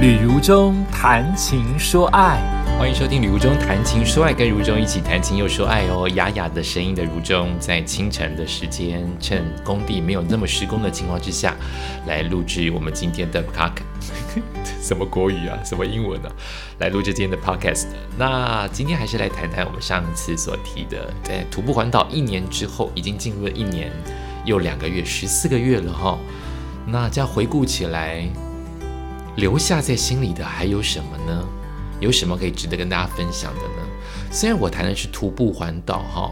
旅如中谈情说爱，欢迎收听《旅如中谈情说爱》，跟如中一起谈情又说爱哦。哑哑的声音的如中，在清晨的时间，趁工地没有那么施工的情况之下，来录制我们今天的 podcast。什么国语啊？什么英文啊？来录制今天的 podcast。那今天还是来谈谈我们上次所提的，在徒步环岛一年之后，已经进入了一年又两个月，十四个月了哈。那这样回顾起来。留下在心里的还有什么呢？有什么可以值得跟大家分享的呢？虽然我谈的是徒步环岛，哈，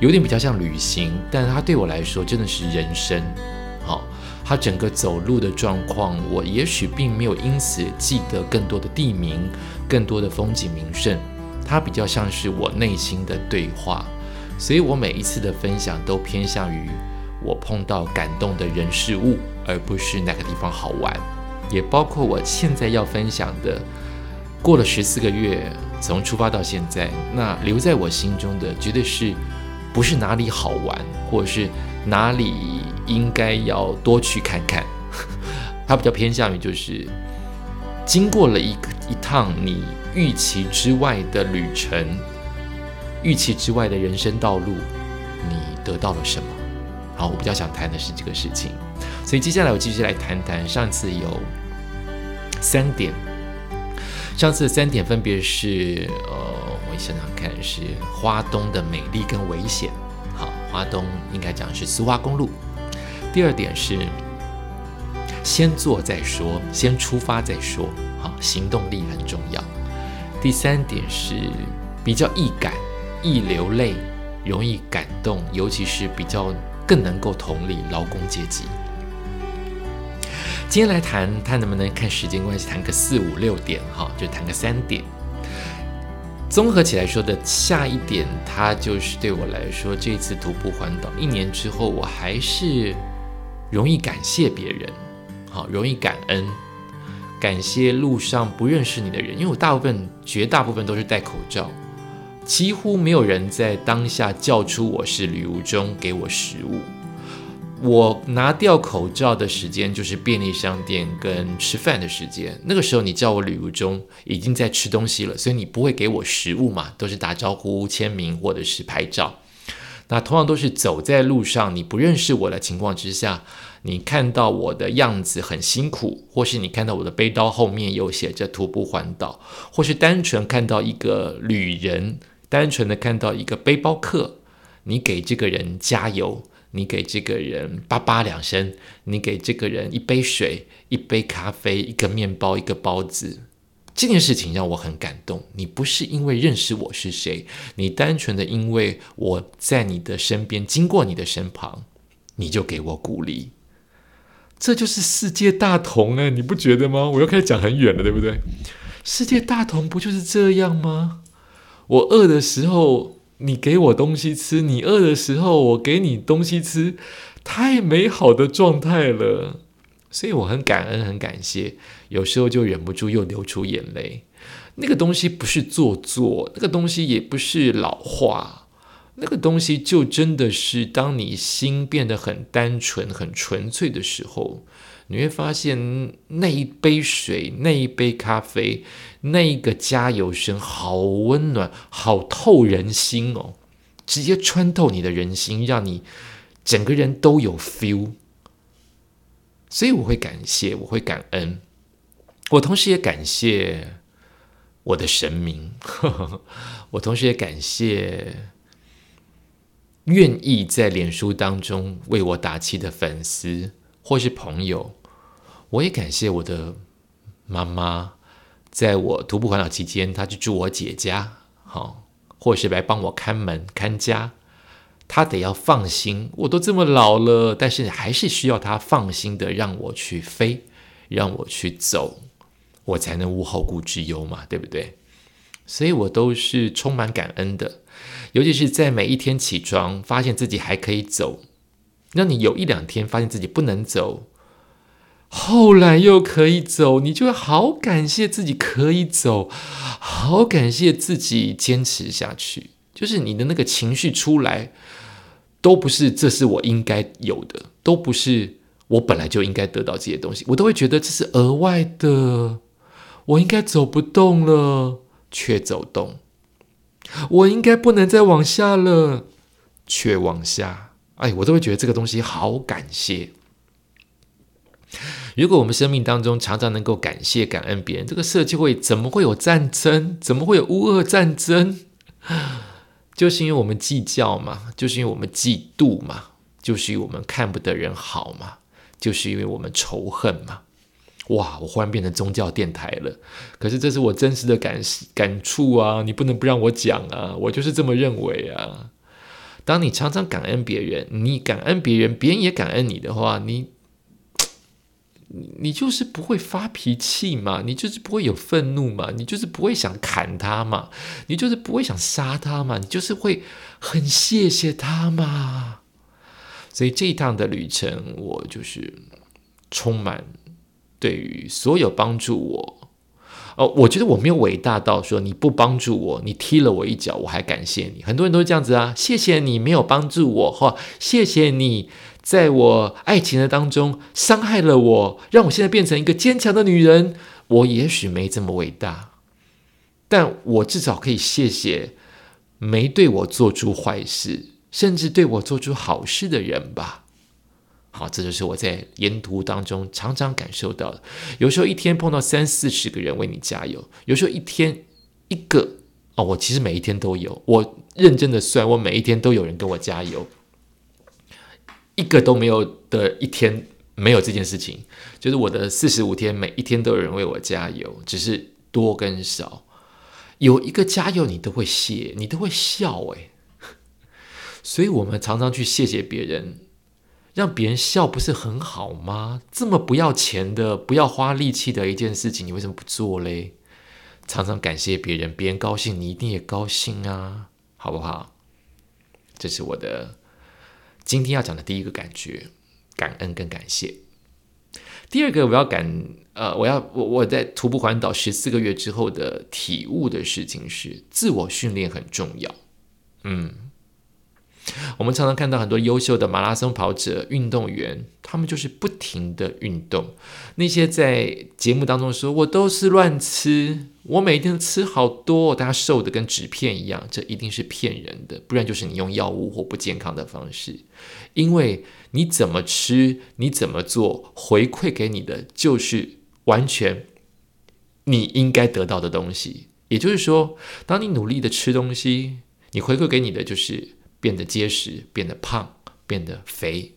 有点比较像旅行，但它对我来说真的是人生。好，它整个走路的状况，我也许并没有因此记得更多的地名、更多的风景名胜，它比较像是我内心的对话。所以我每一次的分享都偏向于我碰到感动的人事物，而不是哪个地方好玩。也包括我现在要分享的，过了十四个月，从出发到现在，那留在我心中的，绝对是不是哪里好玩，或者是哪里应该要多去看看。它比较偏向于就是，经过了一一趟你预期之外的旅程，预期之外的人生道路，你得到了什么？好，我比较想谈的是这个事情。所以接下来我继续来谈谈上次有。三点，上次的三点分别是，呃，我想想看，是花东的美丽跟危险。好，花东应该讲是苏花公路。第二点是先做再说，先出发再说。好，行动力很重要。第三点是比较易感、易流泪、容易感动，尤其是比较更能够同理劳工阶级。今天来谈，他能不能看时间关系谈个四五六点哈，就谈个三点。综合起来说的下一点，它就是对我来说，这次徒步环岛一年之后，我还是容易感谢别人，好，容易感恩，感谢路上不认识你的人，因为我大部分、绝大部分都是戴口罩，几乎没有人在当下叫出我是旅途中给我食物。我拿掉口罩的时间就是便利商店跟吃饭的时间。那个时候你叫我旅游中已经在吃东西了，所以你不会给我食物嘛，都是打招呼、签名或者是拍照。那同样都是走在路上，你不认识我的情况之下，你看到我的样子很辛苦，或是你看到我的背包后面有写着徒步环岛，或是单纯看到一个旅人，单纯的看到一个背包客，你给这个人加油。你给这个人叭叭两声，你给这个人一杯水、一杯咖啡、一个面包、一个包子，这件事情让我很感动。你不是因为认识我是谁，你单纯的因为我在你的身边，经过你的身旁，你就给我鼓励。这就是世界大同哎，你不觉得吗？我又开始讲很远了，对不对？世界大同不就是这样吗？我饿的时候。你给我东西吃，你饿的时候我给你东西吃，太美好的状态了，所以我很感恩，很感谢。有时候就忍不住又流出眼泪。那个东西不是做作，那个东西也不是老化，那个东西就真的是当你心变得很单纯、很纯粹的时候。你会发现那一杯水、那一杯咖啡、那一个加油声，好温暖，好透人心哦，直接穿透你的人心，让你整个人都有 feel。所以我会感谢，我会感恩，我同时也感谢我的神明，呵 呵我同时也感谢愿意在脸书当中为我打气的粉丝。或是朋友，我也感谢我的妈妈，在我徒步环岛期间，她去住我姐家，好，或是来帮我看门看家，她得要放心，我都这么老了，但是还是需要她放心的让我去飞，让我去走，我才能无后顾之忧嘛，对不对？所以我都是充满感恩的，尤其是在每一天起床，发现自己还可以走。让你有一两天发现自己不能走，后来又可以走，你就会好感谢自己可以走，好感谢自己坚持下去。就是你的那个情绪出来，都不是这是我应该有的，都不是我本来就应该得到这些东西，我都会觉得这是额外的。我应该走不动了，却走动；我应该不能再往下了，却往下。哎，我都会觉得这个东西好感谢。如果我们生命当中常常能够感谢、感恩别人，这个社会怎么会有战争？怎么会有乌俄战争？就是因为我们计较嘛，就是因为我们嫉妒嘛，就是因为我们看不得人好嘛，就是因为我们仇恨嘛。哇，我忽然变成宗教电台了。可是这是我真实的感感触啊！你不能不让我讲啊！我就是这么认为啊。当你常常感恩别人，你感恩别人，别人也感恩你的话，你。你就是不会发脾气嘛？你就是不会有愤怒嘛？你就是不会想砍他嘛？你就是不会想杀他嘛？你就是会很谢谢他嘛？所以这一趟的旅程，我就是充满对于所有帮助我哦，我觉得我没有伟大到说你不帮助我，你踢了我一脚，我还感谢你。很多人都是这样子啊，谢谢你没有帮助我，或谢谢你。在我爱情的当中伤害了我，让我现在变成一个坚强的女人。我也许没这么伟大，但我至少可以谢谢没对我做出坏事，甚至对我做出好事的人吧。好，这就是我在沿途当中常常感受到的。有时候一天碰到三四十个人为你加油，有时候一天一个哦，我其实每一天都有。我认真的算，我每一天都有人跟我加油。一个都没有的一天没有这件事情，就是我的四十五天，每一天都有人为我加油，只是多跟少。有一个加油，你都会谢，你都会笑，诶。所以我们常常去谢谢别人，让别人笑，不是很好吗？这么不要钱的、不要花力气的一件事情，你为什么不做嘞？常常感谢别人，别人高兴，你一定也高兴啊，好不好？这是我的。今天要讲的第一个感觉，感恩跟感谢。第二个我要感，呃，我要我我在徒步环岛十四个月之后的体悟的事情是，自我训练很重要。嗯。我们常常看到很多优秀的马拉松跑者、运动员，他们就是不停的运动。那些在节目当中说我都是乱吃，我每天吃好多，大家瘦的跟纸片一样，这一定是骗人的，不然就是你用药物或不健康的方式。因为你怎么吃，你怎么做，回馈给你的就是完全你应该得到的东西。也就是说，当你努力的吃东西，你回馈给你的就是。变得结实，变得胖，变得肥。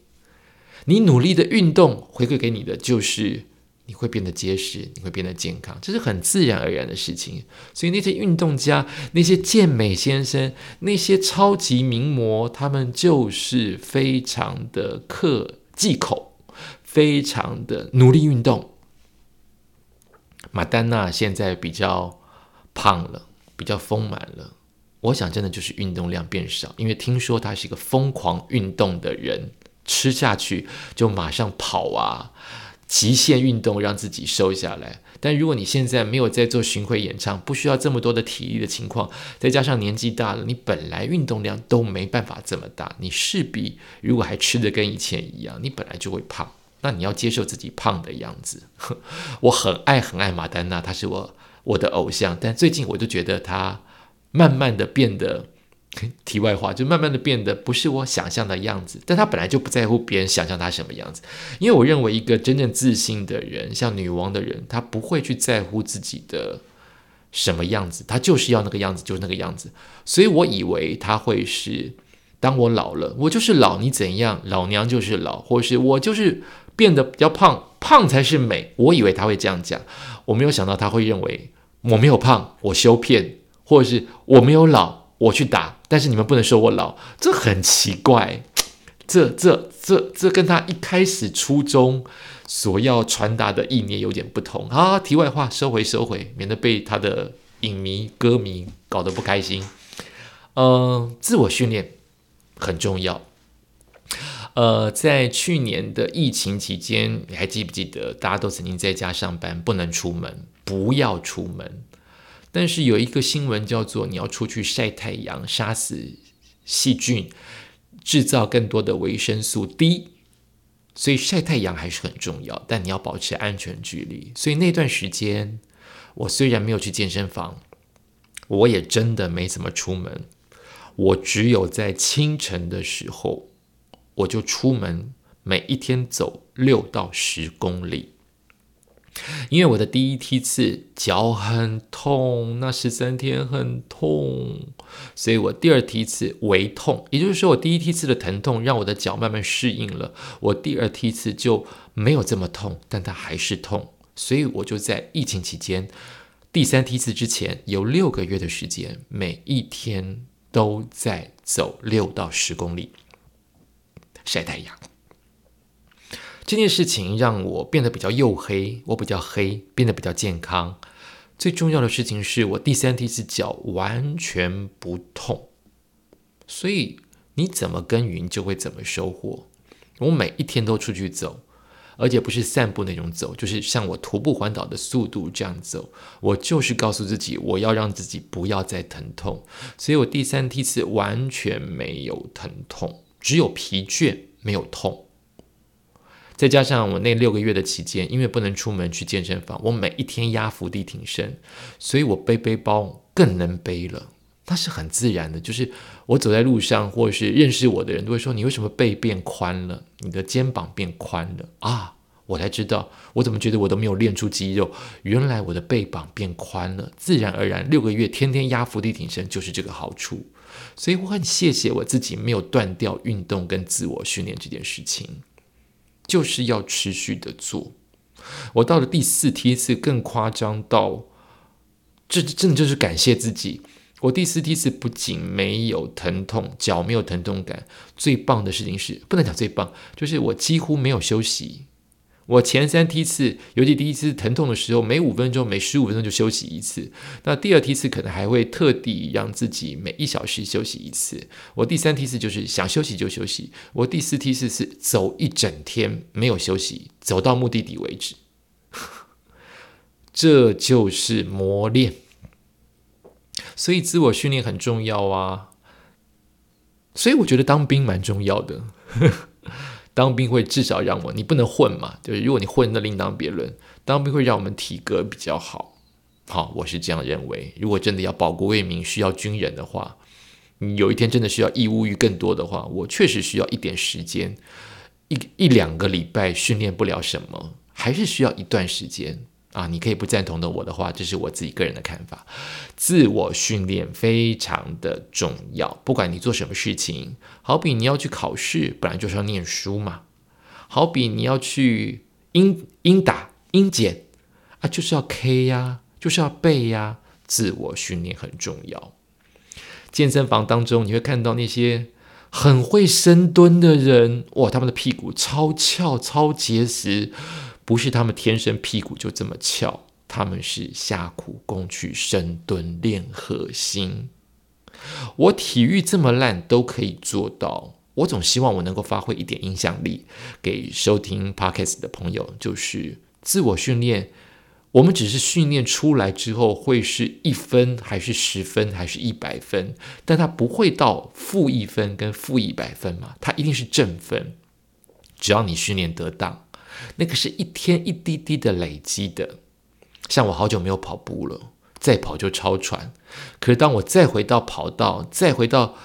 你努力的运动回馈给你的就是你会变得结实，你会变得健康，这是很自然而然的事情。所以那些运动家、那些健美先生、那些超级名模，他们就是非常的克忌口，非常的努力运动。马丹娜现在比较胖了，比较丰满了。我想，真的就是运动量变少，因为听说他是一个疯狂运动的人，吃下去就马上跑啊，极限运动让自己瘦下来。但如果你现在没有在做巡回演唱，不需要这么多的体力的情况，再加上年纪大了，你本来运动量都没办法这么大，你势必如果还吃的跟以前一样，你本来就会胖。那你要接受自己胖的样子。我很爱很爱马丹娜，她是我我的偶像，但最近我就觉得她。慢慢的变得，题外话就慢慢的变得不是我想象的样子，但他本来就不在乎别人想象他什么样子，因为我认为一个真正自信的人，像女王的人，他不会去在乎自己的什么样子，他就是要那个样子，就是那个样子。所以我以为他会是，当我老了，我就是老，你怎样，老娘就是老，或是我就是变得比较胖，胖才是美。我以为他会这样讲，我没有想到他会认为我没有胖，我修片。或者是我没有老，我去打，但是你们不能说我老，这很奇怪，这这这这跟他一开始初衷所要传达的意念有点不同啊。题外话，收回收回，免得被他的影迷歌迷搞得不开心。嗯，自我训练很重要。呃，在去年的疫情期间，你还记不记得大家都曾经在家上班，不能出门，不要出门。但是有一个新闻叫做你要出去晒太阳，杀死细菌，制造更多的维生素 D，所以晒太阳还是很重要，但你要保持安全距离。所以那段时间我虽然没有去健身房，我也真的没怎么出门。我只有在清晨的时候，我就出门，每一天走六到十公里。因为我的第一梯次脚很痛，那十三天很痛，所以我第二梯次微痛。也就是说，我第一梯次的疼痛让我的脚慢慢适应了，我第二梯次就没有这么痛，但它还是痛。所以我就在疫情期间第三梯次之前有六个月的时间，每一天都在走六到十公里晒太阳。这件事情让我变得比较黝黑，我比较黑，变得比较健康。最重要的事情是我第三梯次脚完全不痛，所以你怎么耕耘就会怎么收获。我每一天都出去走，而且不是散步那种走，就是像我徒步环岛的速度这样走。我就是告诉自己，我要让自己不要再疼痛，所以我第三梯次完全没有疼痛，只有疲倦，没有痛。再加上我那六个月的期间，因为不能出门去健身房，我每一天压伏地挺身，所以我背背包更能背了。那是很自然的，就是我走在路上，或者是认识我的人都会说：“你为什么背变宽了？你的肩膀变宽了啊？”我才知道，我怎么觉得我都没有练出肌肉，原来我的背膀变宽了。自然而然，六个月天天压伏地挺身就是这个好处。所以我很谢谢我自己没有断掉运动跟自我训练这件事情。就是要持续的做。我到了第四梯次更夸张到，这真的就是感谢自己。我第四梯次不仅没有疼痛，脚没有疼痛感，最棒的事情是不能讲最棒，就是我几乎没有休息。我前三梯次，尤其第一次疼痛的时候，每五分钟、每十五分钟就休息一次。那第二梯次可能还会特地让自己每一小时休息一次。我第三梯次就是想休息就休息。我第四梯次是走一整天没有休息，走到目的地为止。这就是磨练，所以自我训练很重要啊。所以我觉得当兵蛮重要的。当兵会至少让我，你不能混嘛，就是如果你混，那另当别论。当兵会让我们体格比较好，好，我是这样认为。如果真的要保国为民，需要军人的话，你有一天真的需要义务役更多的话，我确实需要一点时间，一一两个礼拜训练不了什么，还是需要一段时间。啊，你可以不赞同的我的话，这是我自己个人的看法。自我训练非常的重要，不管你做什么事情，好比你要去考试，本来就是要念书嘛；好比你要去英英打英检啊，就是要 K 呀，就是要背呀。自我训练很重要。健身房当中，你会看到那些很会深蹲的人，哇，他们的屁股超翘、超结实。不是他们天生屁股就这么翘，他们是下苦功去深蹲练核心。我体育这么烂都可以做到，我总希望我能够发挥一点影响力，给收听 podcast 的朋友，就是自我训练。我们只是训练出来之后会是一分，还是十分，还是一百分？但它不会到负一分跟负一百分嘛？它一定是正分，只要你训练得当。那个是一天一滴滴的累积的，像我好久没有跑步了，再跑就超喘。可是当我再回到跑道，再回到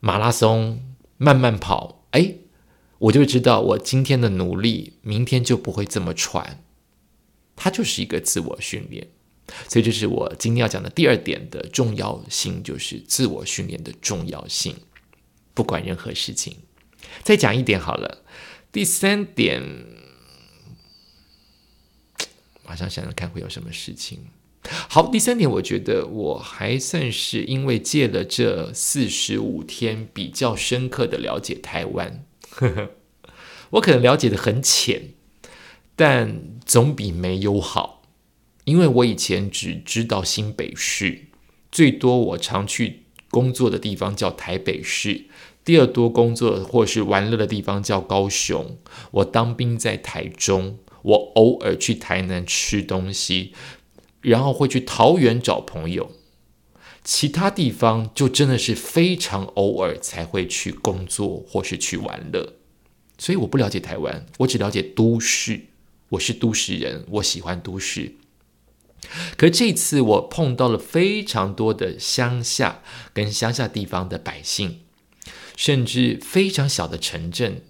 马拉松慢慢跑，哎，我就知道我今天的努力，明天就不会这么喘。它就是一个自我训练，所以这是我今天要讲的第二点的重要性，就是自我训练的重要性。不管任何事情，再讲一点好了。第三点。马上想想看会有什么事情。好，第三点，我觉得我还算是因为借了这四十五天，比较深刻的了解台湾。我可能了解的很浅，但总比没有好。因为我以前只知道新北市，最多我常去工作的地方叫台北市，第二多工作或是玩乐的地方叫高雄。我当兵在台中。我偶尔去台南吃东西，然后会去桃园找朋友，其他地方就真的是非常偶尔才会去工作或是去玩乐，所以我不了解台湾，我只了解都市。我是都市人，我喜欢都市。可这次我碰到了非常多的乡下跟乡下地方的百姓，甚至非常小的城镇，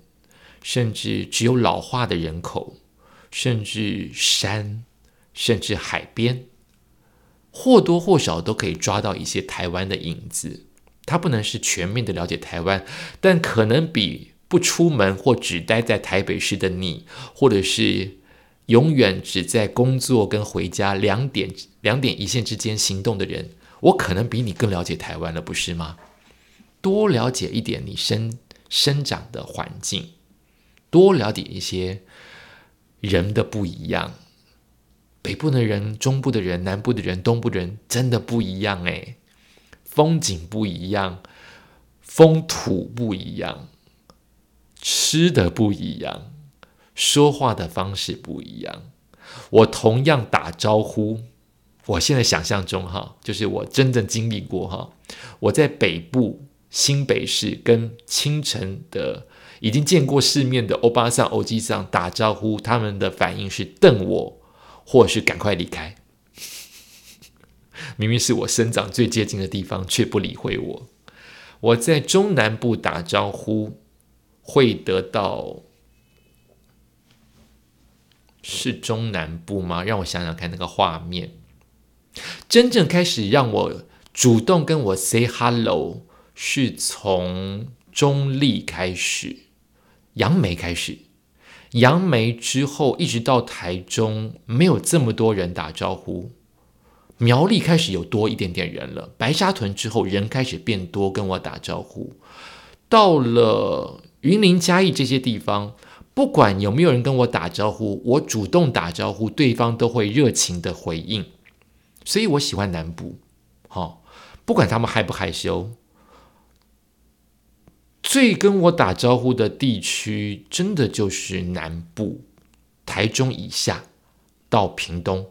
甚至只有老化的人口，甚至山，甚至海边，或多或少都可以抓到一些台湾的影子。它不能是全面的了解台湾，但可能比不出门或只待在台北市的你，或者是。永远只在工作跟回家两点两点一线之间行动的人，我可能比你更了解台湾了，不是吗？多了解一点你生生长的环境，多了解一些人的不一样。北部的人、中部的人、南部的人、东部的人，真的不一样诶，风景不一样，风土不一样，吃的不一样。说话的方式不一样，我同样打招呼。我现在想象中哈，就是我真正经历过哈。我在北部新北市跟清晨的已经见过世面的欧巴桑、欧基桑打招呼，他们的反应是瞪我，或是赶快离开。明明是我生长最接近的地方，却不理会我。我在中南部打招呼，会得到。是中南部吗？让我想想看那个画面。真正开始让我主动跟我 say hello，是从中立开始，杨梅开始，杨梅之后一直到台中，没有这么多人打招呼。苗栗开始有多一点点人了，白沙屯之后人开始变多，跟我打招呼。到了云林嘉义这些地方。不管有没有人跟我打招呼，我主动打招呼，对方都会热情的回应。所以我喜欢南部，好，不管他们害不害羞，最跟我打招呼的地区，真的就是南部，台中以下到屏东，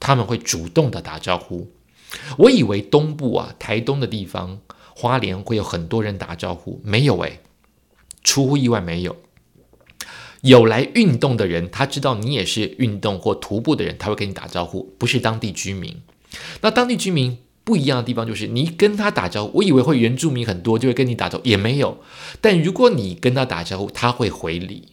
他们会主动的打招呼。我以为东部啊，台东的地方，花莲会有很多人打招呼，没有诶，出乎意外没有。有来运动的人，他知道你也是运动或徒步的人，他会跟你打招呼，不是当地居民。那当地居民不一样的地方就是，你跟他打招呼，我以为会原住民很多就会跟你打招呼，也没有。但如果你跟他打招呼，他会回礼。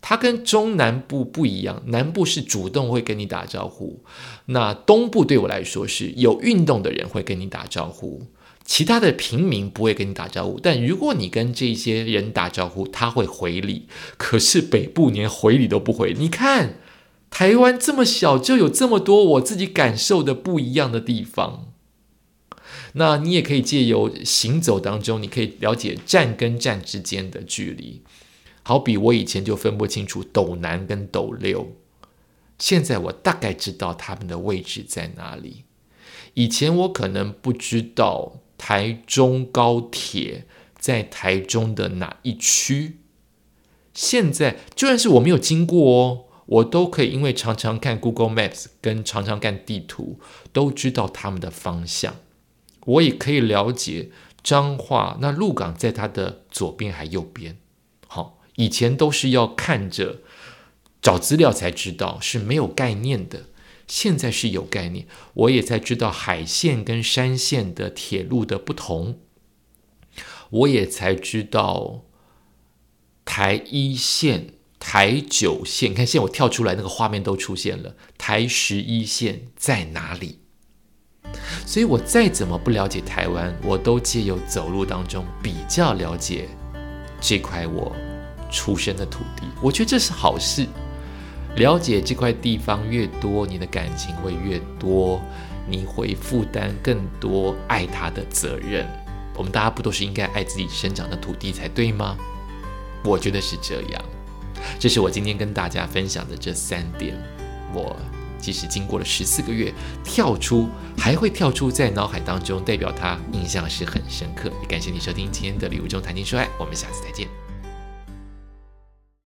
他跟中南部不一样，南部是主动会跟你打招呼，那东部对我来说是有运动的人会跟你打招呼。其他的平民不会跟你打招呼，但如果你跟这些人打招呼，他会回礼。可是北部连回礼都不回。你看，台湾这么小，就有这么多我自己感受的不一样的地方。那你也可以借由行走当中，你可以了解站跟站之间的距离。好比我以前就分不清楚斗南跟斗六，现在我大概知道他们的位置在哪里。以前我可能不知道。台中高铁在台中的哪一区？现在就算是我没有经过哦，我都可以，因为常常看 Google Maps 跟常常看地图，都知道他们的方向。我也可以了解彰化那鹿港在它的左边还右边。好，以前都是要看着找资料才知道，是没有概念的。现在是有概念，我也才知道海线跟山线的铁路的不同，我也才知道台一线、台九线。你看，现在我跳出来，那个画面都出现了。台十一线在哪里？所以我再怎么不了解台湾，我都借由走路当中比较了解这块我出生的土地。我觉得这是好事。了解这块地方越多，你的感情会越多，你会负担更多爱它的责任。我们大家不都是应该爱自己生长的土地才对吗？我觉得是这样。这是我今天跟大家分享的这三点。我即使经过了十四个月，跳出还会跳出在脑海当中，代表他印象是很深刻。也感谢你收听今天的礼物中谈情说爱，我们下次再见。